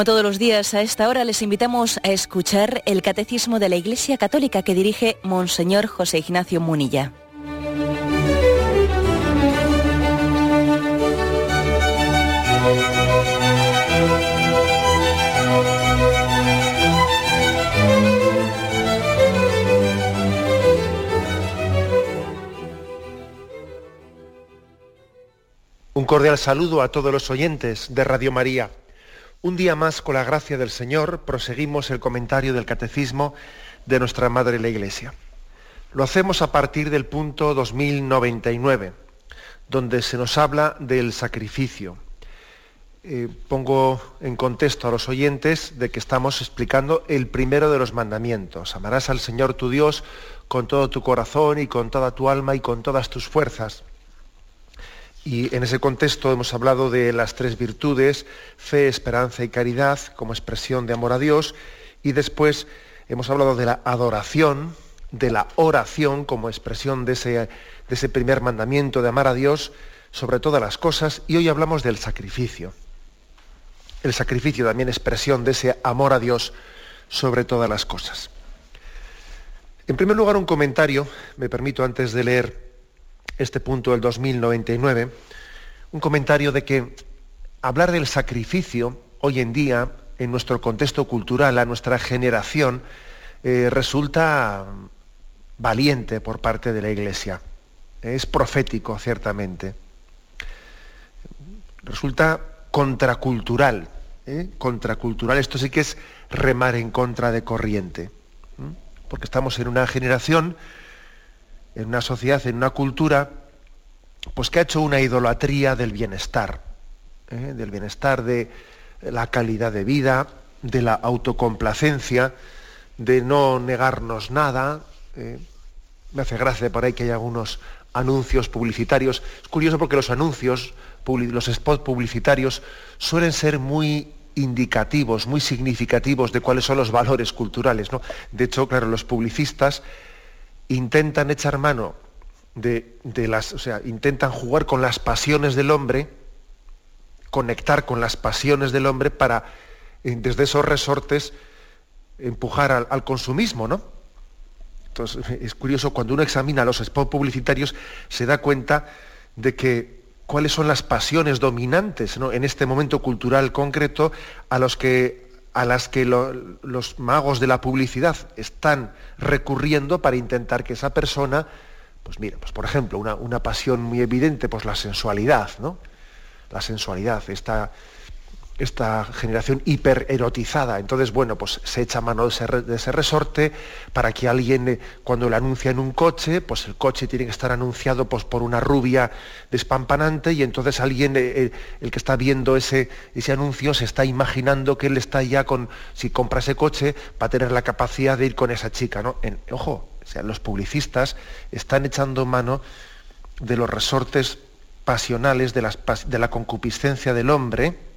como todos los días a esta hora les invitamos a escuchar el Catecismo de la Iglesia Católica que dirige Monseñor José Ignacio Munilla. Un cordial saludo a todos los oyentes de Radio María. Un día más, con la gracia del Señor, proseguimos el comentario del Catecismo de nuestra Madre la Iglesia. Lo hacemos a partir del punto 2099, donde se nos habla del sacrificio. Eh, pongo en contexto a los oyentes de que estamos explicando el primero de los mandamientos. Amarás al Señor tu Dios con todo tu corazón y con toda tu alma y con todas tus fuerzas y en ese contexto hemos hablado de las tres virtudes, fe, esperanza y caridad, como expresión de amor a Dios, y después hemos hablado de la adoración, de la oración, como expresión de ese, primer mandamiento de amar a Dios sobre todas las cosas, y hoy hablamos del sacrificio. El sacrificio también expresión de ese amor a Dios sobre todas las cosas. En primer lugar, un comentario, me permito antes de leer este punto del 2099, un comentario de que hablar del sacrificio hoy en día, en nuestro contexto cultural, a nuestra generación, eh, resulta valiente por parte de la Iglesia. Es profético, ciertamente. Resulta contracultural. ¿eh? Contracultural. Esto sí que es remar en contra de corriente. Porque estamos en una generación en una sociedad, en una cultura, pues que ha hecho una idolatría del bienestar, ¿eh? del bienestar de la calidad de vida, de la autocomplacencia, de no negarnos nada. ¿eh? Me hace gracia por ahí que hay algunos anuncios publicitarios. Es curioso porque los anuncios, los spots publicitarios suelen ser muy indicativos, muy significativos de cuáles son los valores culturales. ¿no? De hecho, claro, los publicistas intentan echar mano de, las, o sea, intentan jugar con las pasiones del hombre, conectar con las pasiones del hombre para, eh, desde esos resortes, empujar al, consumismo, ¿no? Entonces, es curioso, cuando uno examina los spots publicitarios, se da cuenta de que cuáles son las pasiones dominantes en este momento cultural concreto a los que a las que los magos de la publicidad están recurriendo para intentar que esa persona, pues mira, pues por ejemplo, una, una pasión muy evidente, pues la sensualidad, ¿no? La sensualidad, esta, esta generación hipererotizada. Entonces, bueno, pues se echa mano de ese, resorte para que alguien, eh, cuando lo anuncia en un coche, pues el coche tiene que estar anunciado pues, por una rubia despampanante y entonces alguien, eh, eh, el que está viendo ese, ese anuncio, se está imaginando que él está ya con, si compra ese coche, va a tener la capacidad de ir con esa chica, ¿no? ojo, o sea, los publicistas están echando mano de los resortes pasionales, de la concupiscencia del hombre,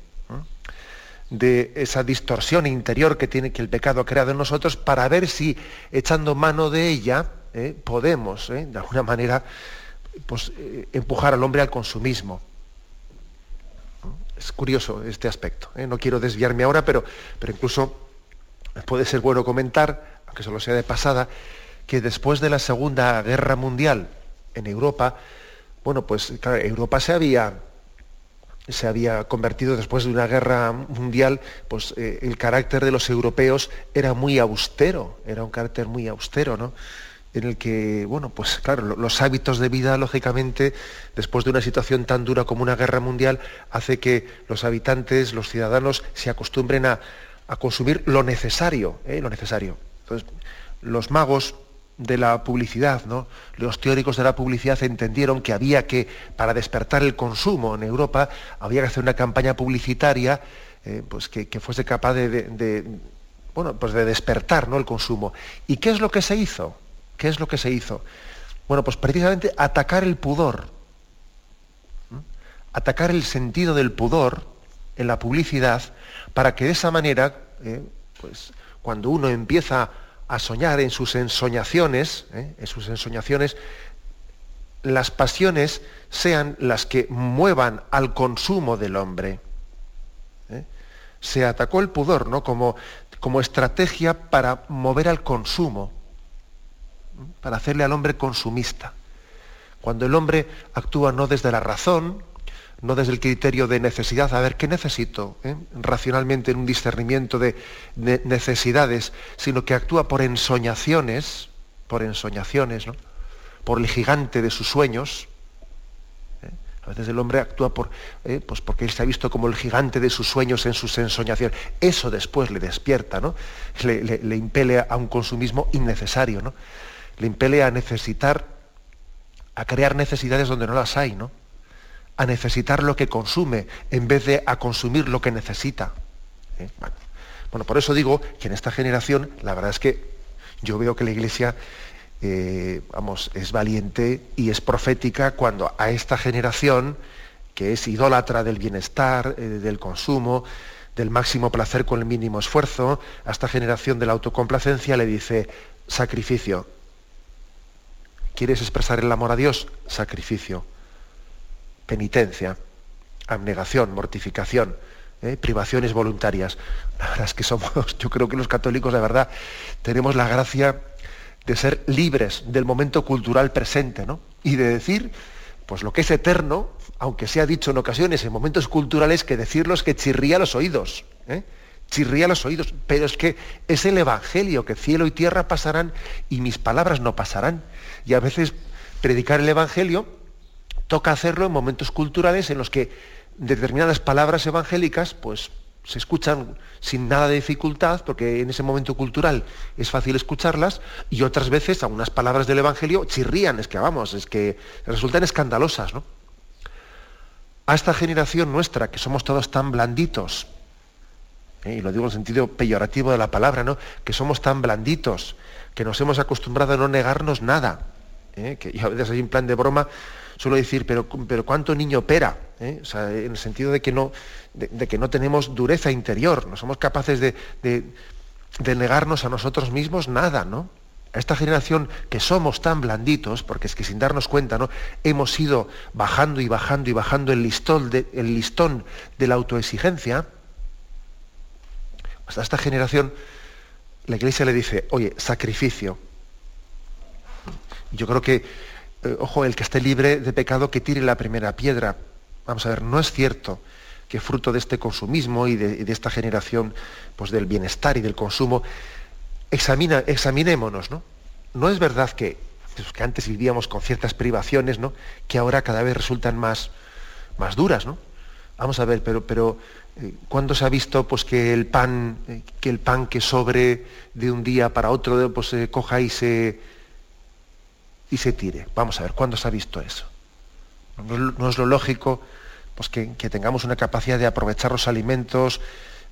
de esa distorsión interior que tiene que el pecado ha creado en nosotros para ver si echando mano de ella eh, podemos eh, de alguna manera pues, eh, empujar al hombre al consumismo. Es curioso este aspecto. No quiero desviarme ahora, pero, pero incluso puede ser bueno comentar, aunque solo sea de pasada, que después de la Segunda Guerra Mundial en Europa, bueno, pues claro, Europa se había se había convertido después de una guerra mundial, pues eh, el carácter de los europeos era muy austero, era un carácter muy austero, ¿no? En el que, bueno, pues claro, los hábitos de vida, lógicamente, después de una situación tan dura como una guerra mundial, hace que los habitantes, los ciudadanos, se acostumbren a, consumir lo necesario, ¿eh? lo necesario. Entonces, los magos de la publicidad, ¿no? Los teóricos de la publicidad entendieron que había que, para despertar el consumo en Europa, había que hacer una campaña publicitaria eh, pues que, fuese capaz de, bueno, pues de despertar ¿no? el consumo. ¿Y qué es lo que se hizo? ¿Qué es lo que se hizo? Bueno, pues precisamente atacar el pudor, atacar el sentido del pudor en la publicidad, para que de esa manera, eh, pues cuando uno empieza a soñar en sus ensoñaciones, ¿eh? en sus las pasiones sean las que muevan al consumo del hombre. ¿eh? se atacó el pudor ¿no? como, como estrategia para mover al consumo, para hacerle al hombre consumista. Cuando el hombre actúa no desde la razón, no desde el criterio de necesidad, a ver, ¿qué necesito? ¿eh? Racionalmente en un discernimiento de necesidades, sino que actúa por ensoñaciones, por ensoñaciones, ¿no? por el gigante de sus sueños. ¿eh? A veces el hombre actúa por, ¿eh? pues porque él se ha visto como el gigante de sus sueños en sus ensoñaciones. Eso después le despierta, ¿no? Le, le impele a un consumismo innecesario, ¿no? Le impele a necesitar, a crear necesidades donde no las hay, ¿no? A necesitar lo que consume en vez de a consumir lo que necesita. ¿Eh? Bueno. por eso digo que en esta generación la verdad es que yo veo que la Iglesia eh, vamos, es valiente y es profética cuando a esta generación, que es idólatra del bienestar, eh, del consumo, del máximo placer con el mínimo esfuerzo, a esta generación de la autocomplacencia le dice sacrificio. ¿Quieres expresar el amor a Dios? Sacrificio penitencia, abnegación, mortificación, ¿eh? privaciones voluntarias. La verdad es que somos, yo creo que los católicos de verdad tenemos la gracia de ser libres del momento cultural presente, ¿no? Y de decir, pues lo que es eterno, aunque sea dicho en ocasiones en momentos culturales, que decirlo es que chirría los oídos. ¿eh? Chirría los oídos. Pero es que es el Evangelio, que cielo y tierra pasarán y mis palabras no pasarán. Y a veces predicar el Evangelio toca hacerlo en momentos culturales en los que determinadas palabras evangélicas pues, se escuchan sin nada de dificultad, porque en ese momento cultural es fácil escucharlas, y otras veces algunas palabras del Evangelio chirrían, es que vamos, es que resultan escandalosas. ¿no? A esta generación nuestra, que somos todos tan blanditos, ¿eh? y lo digo en sentido peyorativo de la palabra, ¿no? que somos tan blanditos, que nos hemos acostumbrado a no negarnos nada, ¿eh? que a veces hay un plan de broma, suelo decir, pero, pero ¿cuánto niño opera? ¿eh? en el sentido de que, no, de, que no tenemos dureza interior, no somos capaces de, negarnos a nosotros mismos nada, ¿no? A esta generación que somos tan blanditos, porque es que sin darnos cuenta, ¿no? Hemos ido bajando y bajando y bajando el listón de, el listón de la autoexigencia. Hasta esta generación, la iglesia le dice, oye, sacrificio. Yo creo que eh, ojo, el que esté libre de pecado que tire la primera piedra. Vamos a ver, no es cierto que fruto de este consumismo y de, esta generación pues, del bienestar y del consumo, examina, examinémonos, ¿no? No es verdad que, pues, que antes vivíamos con ciertas privaciones, ¿no? Que ahora cada vez resultan más, más duras, ¿no? Vamos a ver, pero, pero eh, ¿cuándo se ha visto pues, que, el pan, eh, que el pan que sobre de un día para otro pues, se coja y se, y se tire. Vamos a ver, ¿cuándo se ha visto eso? No, es lo lógico pues, que, tengamos una capacidad de aprovechar los alimentos,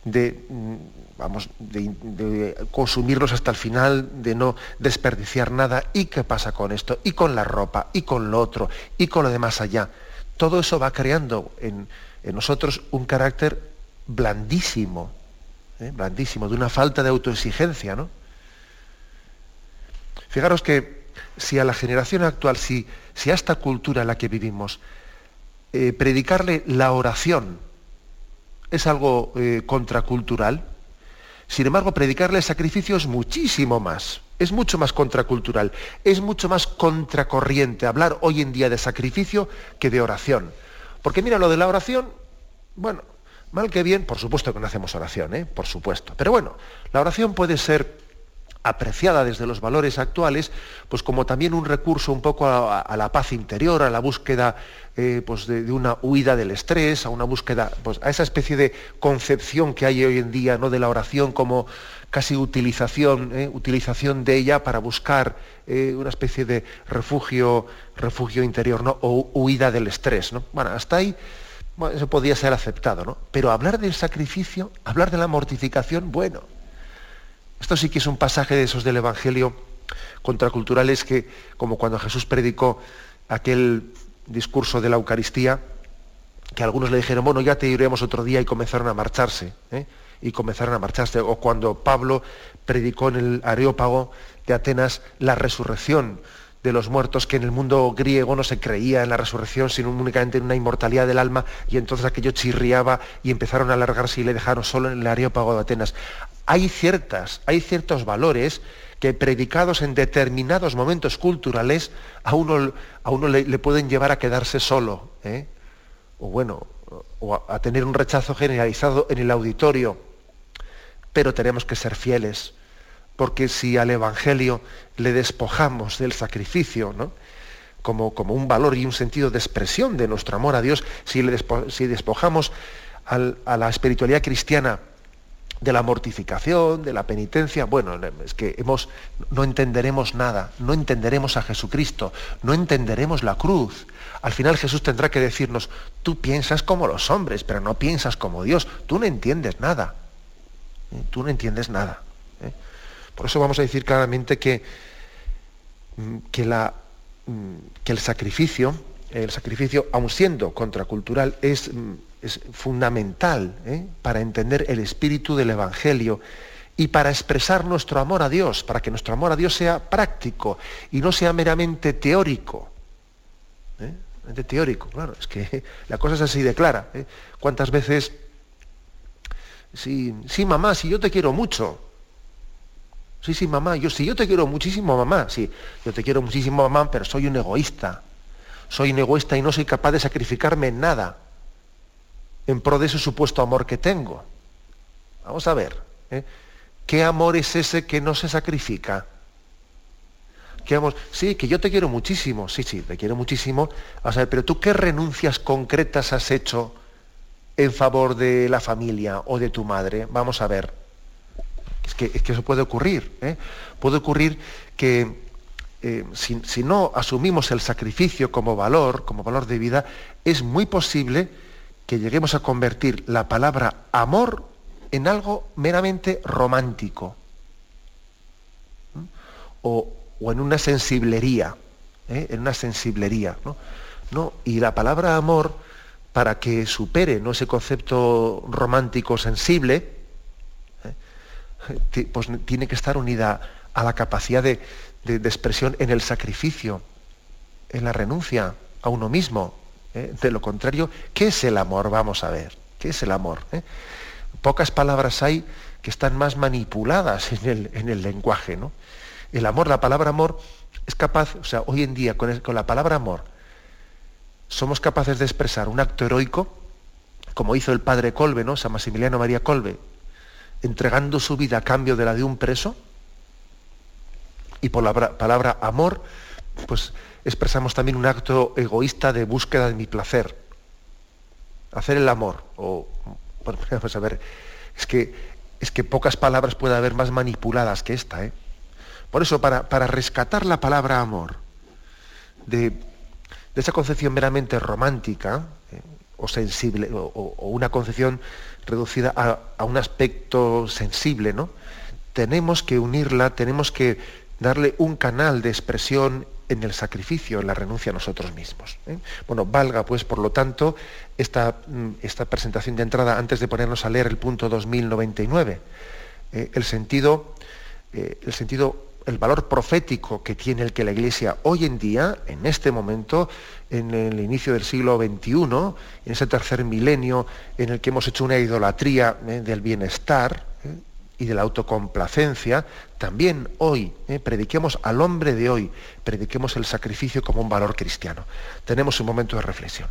de, mm, vamos, de, consumirlos hasta el final, de no desperdiciar nada. ¿Y qué pasa con esto? Y con la ropa, y con lo otro, y con lo de más allá. Todo eso va creando en, nosotros un carácter blandísimo, ¿eh? blandísimo, de una falta de autoexigencia, ¿no? Fijaros que si a la generación actual, si, si a esta cultura en la que vivimos, eh, predicarle la oración es algo eh, contracultural, sin embargo, predicarle el sacrificio es muchísimo más, es mucho más contracultural, es mucho más contracorriente hablar hoy en día de sacrificio que de oración. Porque mira, lo de la oración, bueno, mal que bien, por supuesto que no hacemos oración, ¿eh? por supuesto. Pero bueno, la oración puede ser apreciada desde los valores actuales, pues como también un recurso un poco a, la paz interior, a la búsqueda eh, pues de, una huida del estrés, a una búsqueda, pues a esa especie de concepción que hay hoy en día ¿no? de la oración como casi utilización, ¿eh? utilización de ella para buscar eh, una especie de refugio, refugio interior ¿no? o huida del estrés. ¿no? Bueno, hasta ahí eso podría ser aceptado, ¿no? Pero hablar del sacrificio, hablar de la mortificación, bueno, esto sí que es un pasaje de esos del Evangelio contraculturales que, como cuando Jesús predicó aquel discurso de la Eucaristía, que algunos le dijeron, bueno, ya te iremos otro día y comenzaron a marcharse. ¿eh? Y comenzaron a marcharse. O cuando Pablo predicó en el Areópago de Atenas la resurrección de los muertos, que en el mundo griego no se creía en la resurrección, sino únicamente en una inmortalidad del alma, y entonces aquello chirriaba y empezaron a alargarse y le dejaron solo en el Areópago de Atenas. Hay ciertas, hay ciertos valores que predicados en determinados momentos culturales a uno, a uno le, pueden llevar a quedarse solo, ¿eh? o bueno, o a, a tener un rechazo generalizado en el auditorio. Pero tenemos que ser fieles porque si al Evangelio le despojamos del sacrificio, ¿no? como, como, un valor y un sentido de expresión de nuestro amor a Dios, si, despojamos a la espiritualidad cristiana de la mortificación, de la penitencia, bueno, es que hemos, no entenderemos nada, no entenderemos a Jesucristo, no entenderemos la cruz. Al final Jesús tendrá que decirnos, tú piensas como los hombres, pero no piensas como Dios, tú no entiendes nada, ¿eh? tú no entiendes nada. Por eso vamos a decir claramente que, mm, mm, que el sacrificio, el sacrificio, aun siendo contracultural, es, mm, fundamental ¿eh? para entender el espíritu del Evangelio y para expresar nuestro amor a Dios, para que nuestro amor a Dios sea práctico y no sea meramente teórico. ¿eh? teórico, claro, es que la cosa es así de clara. ¿eh? ¿Cuántas veces, sí, sí, mamá, si yo te quiero mucho, Sí, sí, mamá, yo sí, yo te quiero muchísimo, mamá. Sí, yo te quiero muchísimo, mamá, pero soy un egoísta. Soy un egoísta y no soy capaz de sacrificarme en nada en pro de ese supuesto amor que tengo. Vamos a ver, ¿eh? ¿qué amor es ese que no se sacrifica? ¿Qué amor? Sí, que yo te quiero muchísimo, sí, sí, te quiero muchísimo. Vamos a ver, pero tú qué renuncias concretas has hecho en favor de la familia o de tu madre? Vamos a ver. Es que, eso puede ocurrir. ¿eh? Puede ocurrir que eh, si, no asumimos el sacrificio como valor, como valor de vida, es muy posible que lleguemos a convertir la palabra amor en algo meramente romántico. O, en una sensiblería. ¿eh? En una sensiblería. ¿no? Y la palabra amor, para que supere ¿no? ese concepto romántico sensible, pues tiene que estar unida a la capacidad de, expresión en el sacrificio, en la renuncia a uno mismo. ¿eh? De lo contrario, ¿qué es el amor? Vamos a ver, ¿qué es el amor? ¿Eh? Pocas palabras hay que están más manipuladas en el, en el, lenguaje. ¿no? El amor, la palabra amor, es capaz, o sea, hoy en día con, con la palabra amor, somos capaces de expresar un acto heroico, como hizo el padre Colbe, ¿no? San Maximiliano María Colbe, entregando su vida a cambio de la de un preso. Y por la palabra amor, pues expresamos también un acto egoísta de búsqueda de mi placer. Hacer el amor. O, vamos a ver, es que, es que pocas palabras puede haber más manipuladas que esta. ¿eh? Por eso, para, para, rescatar la palabra amor de, de esa concepción meramente romántica ¿eh? o sensible, o una concepción reducida a, un aspecto sensible, ¿no? Tenemos que unirla, tenemos que darle un canal de expresión en el sacrificio, en la renuncia a nosotros mismos. ¿eh? Bueno, valga pues, por lo tanto, esta, mm, esta, presentación de entrada antes de ponernos a leer el punto 2099. Eh, el sentido, eh, el sentido el valor profético que tiene el que la Iglesia hoy en día, en este momento, en el inicio del siglo XXI, en ese tercer milenio en el que hemos hecho una idolatría eh, del bienestar eh, y de la autocomplacencia, también hoy eh, prediquemos al hombre de hoy, prediquemos el sacrificio como un valor cristiano. Tenemos un momento de reflexión.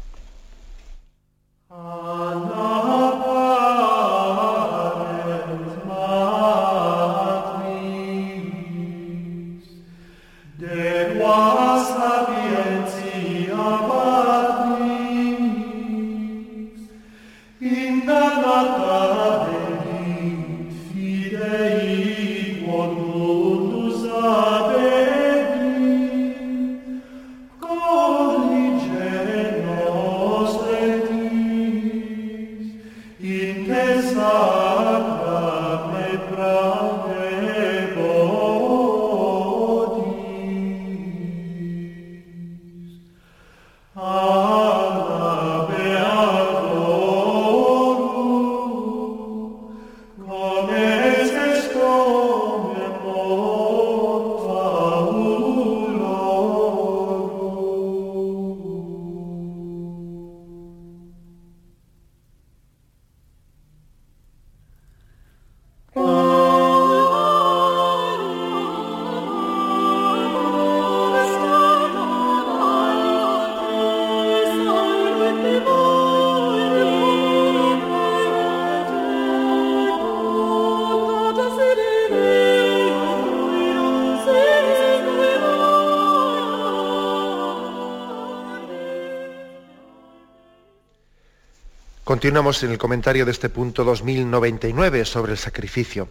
Continuamos en el comentario de este punto 2099 sobre el sacrificio,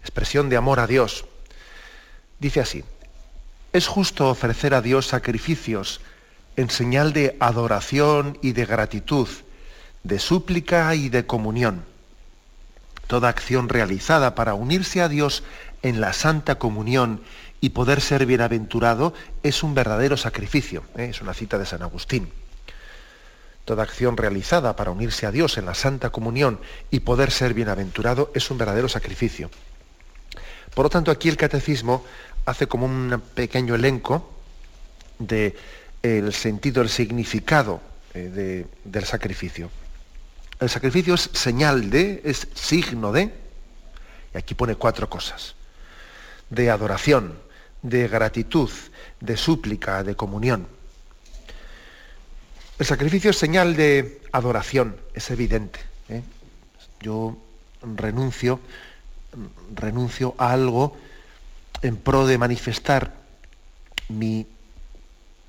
expresión de amor a Dios. Dice así, es justo ofrecer a Dios sacrificios en señal de adoración y de gratitud, de súplica y de comunión. Toda acción realizada para unirse a Dios en la santa comunión y poder ser bienaventurado es un verdadero sacrificio. ¿eh? Es una cita de San Agustín. Toda acción realizada para unirse a Dios en la santa comunión y poder ser bienaventurado es un verdadero sacrificio. Por lo tanto, aquí el catecismo hace como un pequeño elenco del el sentido, el significado eh, del sacrificio. El sacrificio es señal de, es signo de, y aquí pone cuatro cosas, de adoración, de gratitud, de súplica, de comunión. El sacrificio es señal de adoración, es evidente. ¿eh? Yo renuncio, renuncio a algo en pro de manifestar mi,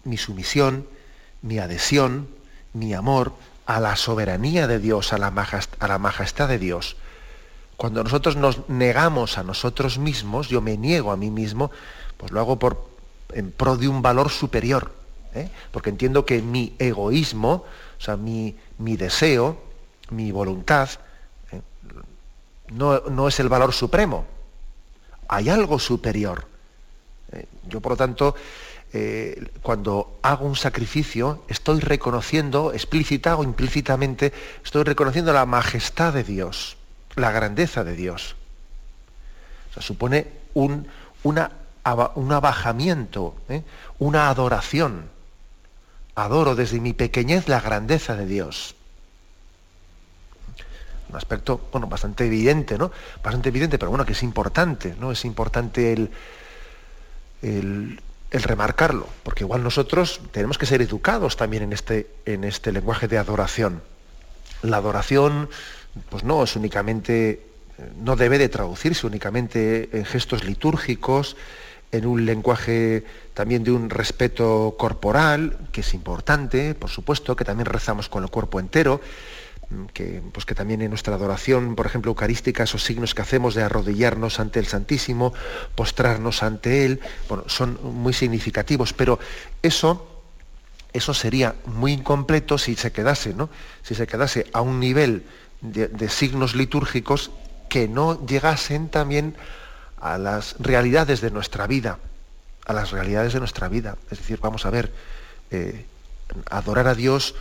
mi sumisión, mi adhesión, mi amor a la soberanía de Dios, a la, a la majestad de Dios. Cuando nosotros nos negamos a nosotros mismos, yo me niego a mí mismo, pues lo hago por, en pro de un valor superior. ¿Eh? Porque entiendo que mi egoísmo, o sea, mi, mi deseo, mi voluntad, ¿eh? no, no, es el valor supremo. Hay algo superior. ¿eh? Yo, por lo tanto, cuando hago un sacrificio, estoy reconociendo, explícita o implícitamente, estoy reconociendo la majestad de Dios, la grandeza de Dios. O sea, supone un, una un abajamiento, una adoración. Adoro desde mi pequeñez la grandeza de Dios. Un aspecto, bueno, bastante evidente, ¿no? Bastante evidente, pero bueno, que es importante, ¿no? Es importante el, el, remarcarlo, porque igual nosotros tenemos que ser educados también en este, en este lenguaje de adoración. La adoración, pues no es únicamente, no debe de traducirse únicamente en gestos litúrgicos, en un lenguaje también de un respeto corporal, que es importante, por supuesto, que también rezamos con el cuerpo entero, mm, que, pues que también en nuestra adoración, por ejemplo, eucarística, esos signos que hacemos de arrodillarnos ante el Santísimo, postrarnos ante Él, bueno, son muy significativos, pero eso, eso sería muy incompleto si se quedase, ¿no? Si se quedase a un nivel de, de signos litúrgicos que no llegasen también a las realidades de nuestra vida, a las realidades de nuestra vida. Es decir, vamos a ver, eh, adorar a Dios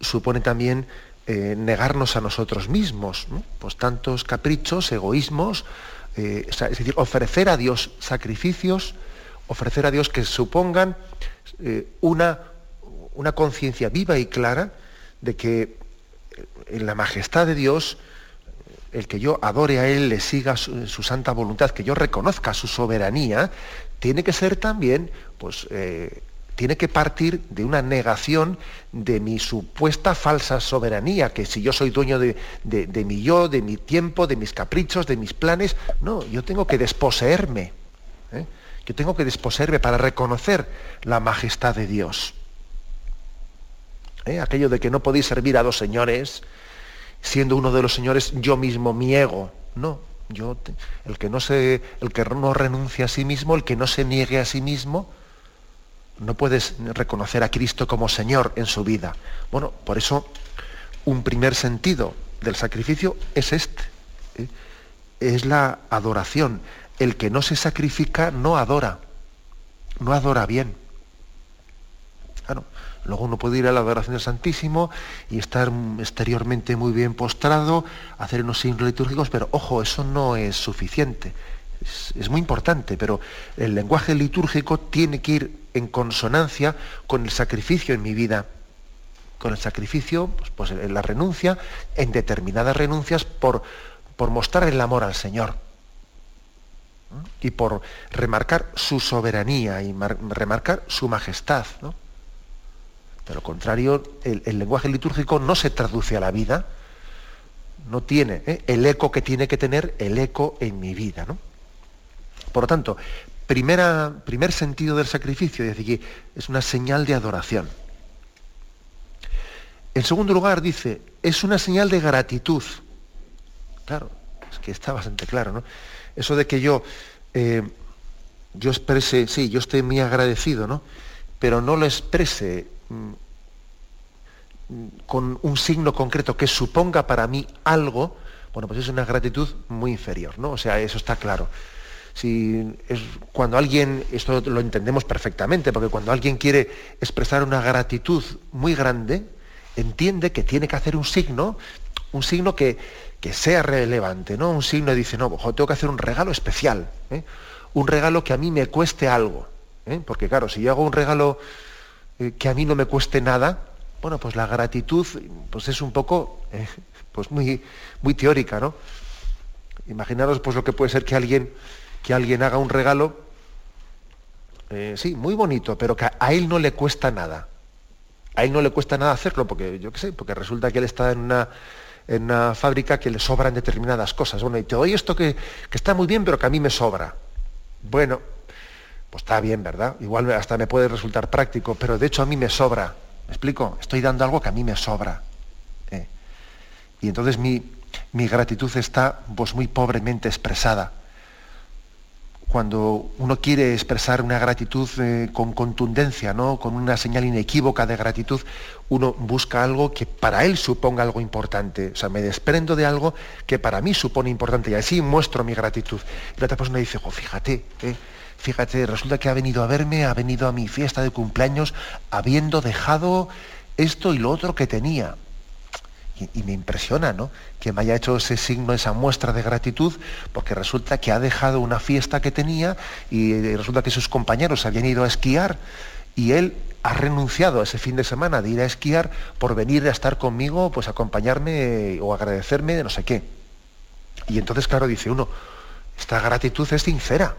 supone también eh, negarnos a nosotros mismos, pues tantos caprichos, egoísmos, eh, es decir, ofrecer a Dios sacrificios, ofrecer a Dios que supongan una, una conciencia viva y clara de que en la majestad de Dios el que yo adore a Él, le siga su, santa voluntad, que yo reconozca su soberanía, tiene que ser también, pues, eh, tiene que partir de una negación de mi supuesta falsa soberanía, que si yo soy dueño de, mi yo, de mi tiempo, de mis caprichos, de mis planes, no, yo tengo que desposeerme. ¿eh? Yo tengo que desposeerme para reconocer la majestad de Dios. ¿Eh? Aquello de que no podéis servir a dos señores, siendo uno de los señores yo mismo, mi ego. No, yo, el que no se, el que no renuncia a sí mismo, el que no se niegue a sí mismo, no puedes reconocer a Cristo como Señor en su vida. Bueno, por eso un primer sentido del sacrificio es este. ¿eh? Es la adoración. El que no se sacrifica no adora. No adora bien. Luego uno puede ir a la adoración del Santísimo y estar exteriormente muy bien postrado, hacer unos signos litúrgicos, pero ojo, eso no es suficiente. Es, muy importante, pero el lenguaje litúrgico tiene que ir en consonancia con el sacrificio en mi vida, con el sacrificio, pues, pues en la renuncia, en determinadas renuncias por, por mostrar el amor al Señor y por remarcar su soberanía y remarcar su majestad. ¿no? De lo contrario, el, lenguaje litúrgico no se traduce a la vida, no tiene ¿eh? el eco que tiene que tener el eco en mi vida. ¿no? Por lo tanto, primera, primer sentido del sacrificio, es decir, es una señal de adoración. En segundo lugar, dice, es una señal de gratitud. Claro, es que está bastante claro, ¿no? Eso de que yo, eh, yo exprese, sí, yo estoy muy agradecido, ¿no? Pero no lo exprese con un signo concreto que suponga para mí algo, bueno, pues es una gratitud muy inferior, ¿no? O sea, eso está claro. Si es, cuando alguien, esto lo entendemos perfectamente, porque cuando alguien quiere expresar una gratitud muy grande, entiende que tiene que hacer un signo, un signo que, que sea relevante, ¿no? Un signo dice, no, tengo que hacer un regalo especial, ¿eh? un regalo que a mí me cueste algo. ¿eh? Porque claro, si yo hago un regalo que a mí no me cueste nada, bueno, pues la gratitud pues es un poco pues muy, muy teórica, ¿no? Imaginaros pues lo que puede ser que alguien, que alguien haga un regalo, sí, muy bonito, pero que a él no le cuesta nada a él no le cuesta nada hacerlo, porque yo qué sé, porque resulta que él está en una, en una fábrica que le sobran determinadas cosas. Bueno, y te doy esto que, está muy bien, pero que a mí me sobra. Bueno, pues está bien, ¿verdad? Igual hasta me puede resultar práctico, pero de hecho a mí me sobra. ¿Me explico? Estoy dando algo que a mí me sobra. ¿eh? Y entonces mi, mi gratitud está pues, muy pobremente expresada cuando uno quiere expresar una gratitud eh, con contundencia, ¿no? con una señal inequívoca de gratitud, uno busca algo que para él suponga algo importante. O sea, me desprendo de algo que para mí supone importante y así muestro mi gratitud. Y la otra persona dice, oh, fíjate, eh, fíjate, resulta que ha venido a verme, ha venido a mi fiesta de cumpleaños habiendo dejado esto y lo otro que tenía. Y, me impresiona, ¿no? Que me haya hecho ese signo, esa muestra de gratitud, porque resulta que ha dejado una fiesta que tenía y resulta que sus compañeros habían ido a esquiar y él ha renunciado a ese fin de semana de ir a esquiar por venir a estar conmigo, pues acompañarme o agradecerme de no sé qué. Y entonces, claro, dice uno, esta gratitud es sincera.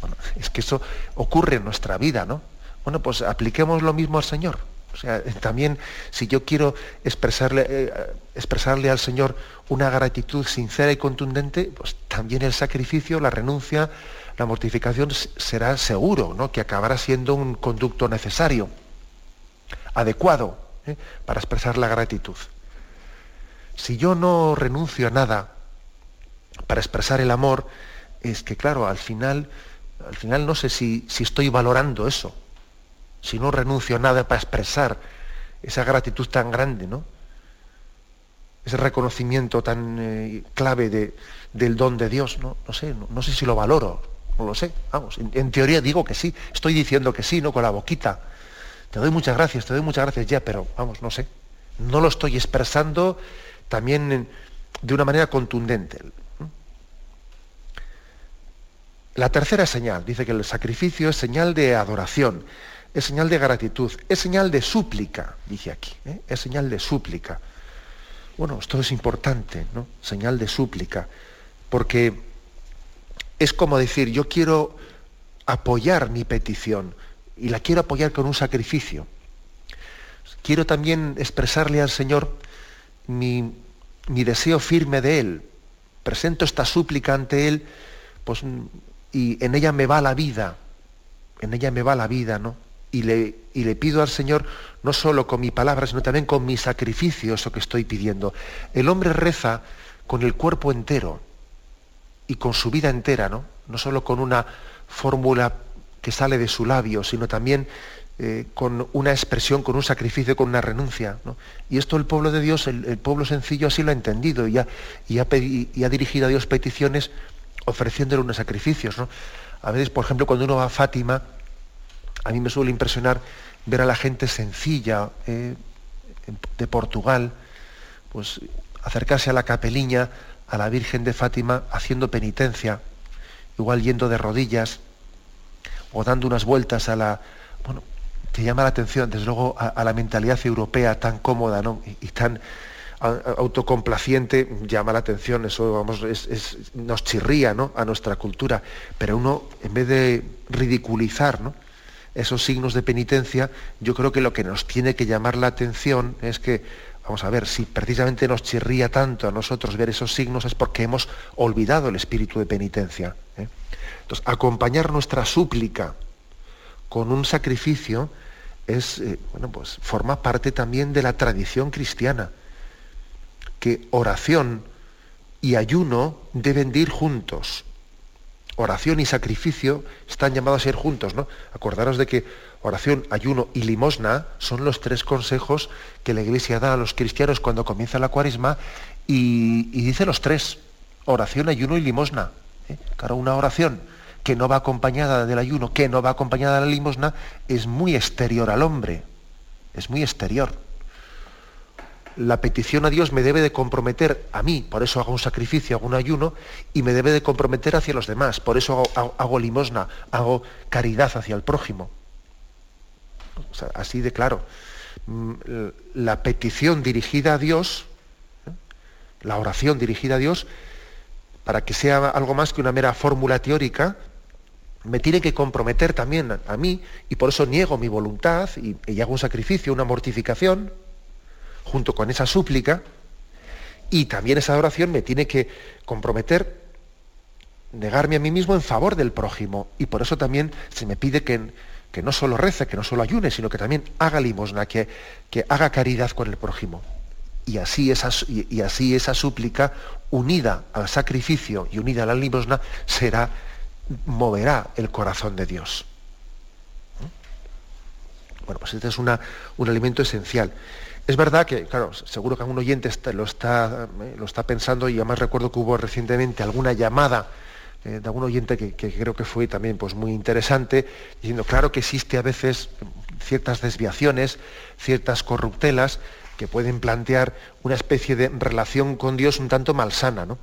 Bueno, es que eso ocurre en nuestra vida, ¿no? Bueno, pues apliquemos lo mismo al Señor. O sea, también si yo quiero expresarle, eh, expresarle al Señor una gratitud sincera y contundente, pues también el sacrificio, la renuncia, la mortificación será seguro, ¿no? que acabará siendo un conducto necesario, adecuado ¿eh? para expresar la gratitud. Si yo no renuncio a nada para expresar el amor, es que claro, al final, al final no sé si, si estoy valorando eso si no renuncio a nada para expresar esa gratitud tan grande, ¿no? Ese reconocimiento tan eh, clave de, del don de Dios, ¿no? No sé, no, sé si lo valoro, no lo sé. Vamos, en, teoría digo que sí, estoy diciendo que sí, ¿no? Con la boquita. Te doy muchas gracias, te doy muchas gracias ya, pero vamos, no sé. No lo estoy expresando también de una manera contundente. La tercera señal, dice que el sacrificio es señal de adoración es señal de gratitud, es señal de súplica, dice aquí, ¿eh? es señal de súplica. Bueno, esto es importante, ¿no? Señal de súplica, porque es como decir, yo quiero apoyar mi petición y la quiero apoyar con un sacrificio. Quiero también expresarle al Señor mi, mi deseo firme de Él. Presento esta súplica ante Él, pues, y en ella me va la vida, en ella me va la vida, ¿no? y le, le pido al Señor no solo con mi palabra, sino también con mi sacrificio, eso que estoy pidiendo. El hombre reza con el cuerpo entero y con su vida entera, ¿no? No solo con una fórmula que sale de su labio, sino también eh, con una expresión, con un sacrificio, con una renuncia. Y esto el pueblo de Dios, el, pueblo sencillo, así lo ha entendido y ha, y ha, dirigido a Dios peticiones ofreciéndole unos sacrificios. ¿no? A veces, por ejemplo, cuando uno va a Fátima, a mí me suele impresionar ver a la gente sencilla eh, de Portugal, pues acercarse a la capeliña, a la Virgen de Fátima, haciendo penitencia, igual yendo de rodillas o dando unas vueltas a la... Bueno, te llama la atención, desde luego, a, la mentalidad europea tan cómoda y, tan autocomplaciente, llama la atención, eso vamos, nos chirría ¿no? a nuestra cultura, pero uno, en vez de ridiculizar, ¿no? esos signos de penitencia, yo creo que lo que nos tiene que llamar la atención es que, vamos a ver, si precisamente nos chirría tanto a nosotros ver esos signos es porque hemos olvidado el espíritu de penitencia. ¿eh? Entonces, acompañar nuestra súplica con un sacrificio es, eh, bueno, pues forma parte también de la tradición cristiana, que oración y ayuno deben ir juntos. Oración y sacrificio están llamados a ir juntos, ¿no? Acordaros de que oración, ayuno y limosna son los tres consejos que la Iglesia da a los cristianos cuando comienza la cuaresma y, dice los tres, oración, ayuno y limosna. ¿eh? Claro, una oración que no va acompañada del ayuno, que no va acompañada de la limosna, es muy exterior al hombre, es muy exterior. La petición a Dios me debe de comprometer a mí, por eso hago un sacrificio, hago un ayuno, y me debe de comprometer hacia los demás, por eso hago, limosna, hago caridad hacia el prójimo. así de claro. Mm, la petición dirigida a Dios, ¿eh? la oración dirigida a Dios, para que sea algo más que una mera fórmula teórica, me tiene que comprometer también a, mí y por eso niego mi voluntad y, hago un sacrificio, una mortificación, junto con esa súplica, y también esa oración me tiene que comprometer, negarme a mí mismo en favor del prójimo, y por eso también se me pide que, que no solo rece, que no solo ayune, sino que también haga limosna, que, que haga caridad con el prójimo. Y así, esa, y así esa súplica, unida al sacrificio y unida a la limosna, será moverá el corazón de Dios. Bueno, pues este es un alimento esencial. Es verdad que, claro, seguro que algún oyente lo, está, eh, lo está pensando y además recuerdo que hubo recientemente alguna llamada eh, de algún oyente que, creo que fue también pues, muy interesante, diciendo, claro que existe a veces ciertas desviaciones, ciertas corruptelas que pueden plantear una especie de relación con Dios un tanto malsana, ¿no?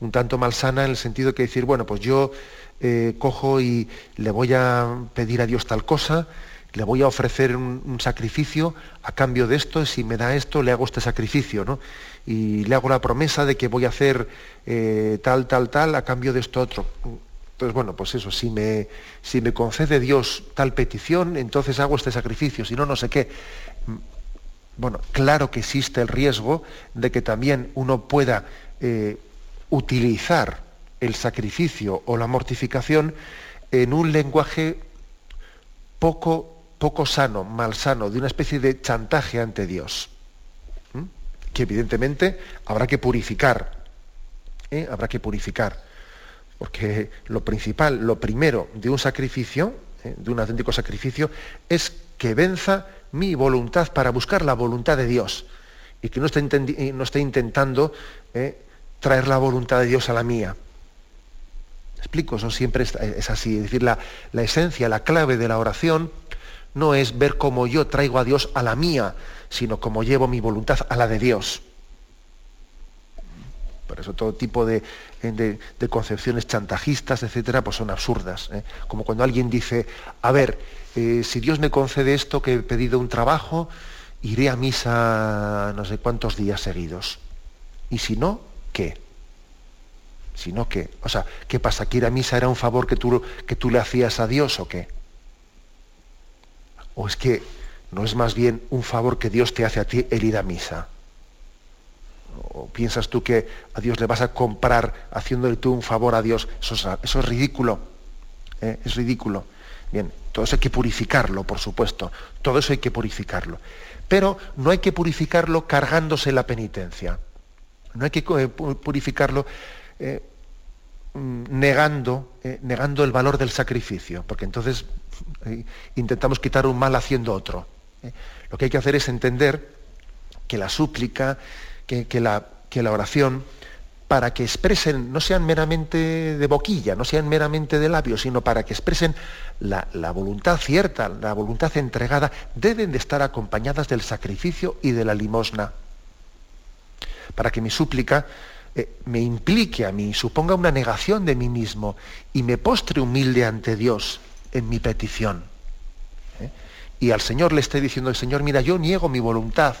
Un tanto malsana en el sentido que decir, bueno, pues yo eh, cojo y le voy a pedir a Dios tal cosa, le voy a ofrecer un, sacrificio a cambio de esto, si me da esto, le hago este sacrificio, ¿no? Y le hago la promesa de que voy a hacer eh, tal, tal, tal a cambio de esto otro. Entonces, bueno, pues eso, si me, si me concede Dios tal petición, entonces hago este sacrificio, si no, no sé qué. Bueno, claro que existe el riesgo de que también uno pueda eh, utilizar el sacrificio o la mortificación en un lenguaje poco, poco sano, malsano, de una especie de chantaje ante Dios, que evidentemente habrá que purificar, ¿eh? habrá que purificar, porque lo principal, lo primero de un sacrificio, ¿eh? de un auténtico sacrificio, es que venza mi voluntad para buscar la voluntad de Dios y que no esté, intentando ¿eh? traer la voluntad de Dios a la mía explico, eso siempre es, así. Es decir, la, esencia, la clave de la oración no es ver cómo yo traigo a Dios a la mía, sino cómo llevo mi voluntad a la de Dios. Por eso todo tipo de, concepciones chantajistas, etcétera, pues son absurdas. ¿eh? Como cuando alguien dice, a ver, eh, si Dios me concede esto, que he pedido un trabajo, iré a misa no sé cuántos días seguidos. Y si no, ¿qué? sino que, o sea, ¿qué pasa? ¿Que ir a misa era un favor que tú, que tú le hacías a Dios o qué? ¿O es que no es más bien un favor que Dios te hace a ti el ir a misa? ¿O piensas tú que a Dios le vas a comprar haciéndole tú un favor a Dios? Eso es, ridículo. ¿eh? Es ridículo. Bien, todo eso hay que purificarlo, por supuesto. Todo eso hay que purificarlo. Pero no hay que purificarlo cargándose la penitencia. No hay que eh, purificarlo eh, negando, eh, negando el valor del sacrificio, porque entonces eh, intentamos quitar un mal haciendo otro. Lo que hay que hacer es entender que la súplica, que, la, que la oración, para que expresen, no sean meramente de boquilla, no sean meramente de labios, sino para que expresen la, la, voluntad cierta, la voluntad entregada, deben de estar acompañadas del sacrificio y de la limosna. Para que mi súplica eh, me implique a mí, suponga una negación de mí mismo y me postre humilde ante Dios en mi petición. ¿eh? Y al Señor le esté diciendo, Señor, mira, yo niego mi voluntad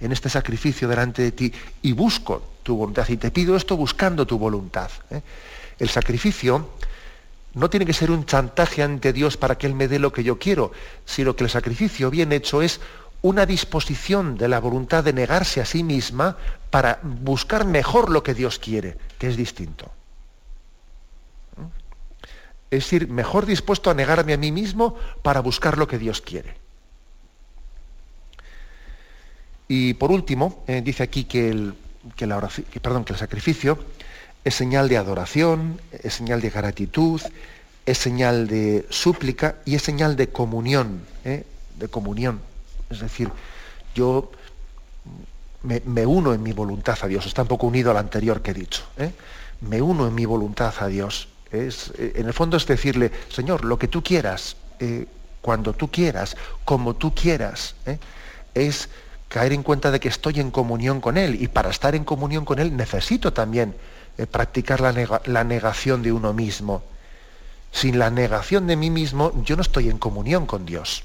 en este sacrificio delante de ti y busco tu voluntad y te pido esto buscando tu voluntad. ¿eh? El sacrificio no tiene que ser un chantaje ante Dios para que Él me dé lo que yo quiero, sino que el sacrificio bien hecho es una disposición de la voluntad de negarse a sí misma para buscar mejor lo que Dios quiere, que es distinto. Es decir, mejor dispuesto a negarme a mí mismo para buscar lo que Dios quiere. Y por último, eh, dice aquí que el, la perdón, que el sacrificio es señal de adoración, es señal de gratitud, es señal de súplica y es señal de comunión, ¿eh? de comunión. Es decir, yo me, uno en mi voluntad a Dios, está un poco unido al anterior que he dicho. ¿eh? Me uno en mi voluntad a Dios. Es, eh, en el fondo es decirle, Señor, lo que tú quieras, cuando tú quieras, como tú quieras, es caer en cuenta de que estoy en comunión con Él y para estar en comunión con Él necesito también practicar la negación de uno mismo sin la negación de mí mismo, yo no estoy en comunión con Dios.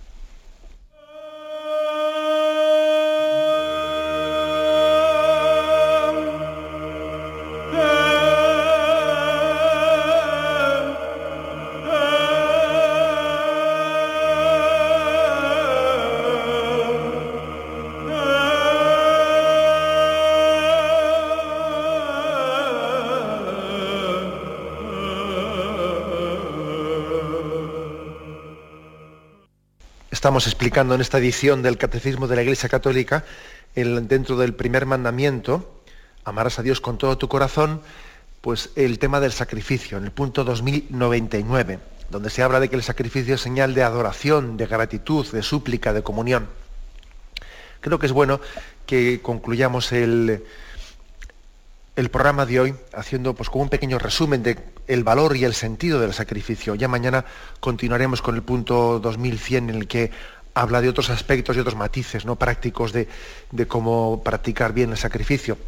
Estamos explicando en esta edición del Catecismo de la Iglesia Católica, dentro del primer mandamiento, amarás a Dios con todo tu corazón, pues el tema del sacrificio, en el punto 2099, donde se habla de que el sacrificio es señal de adoración, de gratitud, de súplica, de comunión. Creo que es bueno que concluyamos el, el programa de hoy haciendo pues como un pequeño resumen de el valor y el sentido del sacrificio. Ya mañana continuaremos con el punto 2100 en el que habla de otros aspectos y otros matices ¿no? prácticos de, cómo practicar bien el sacrificio.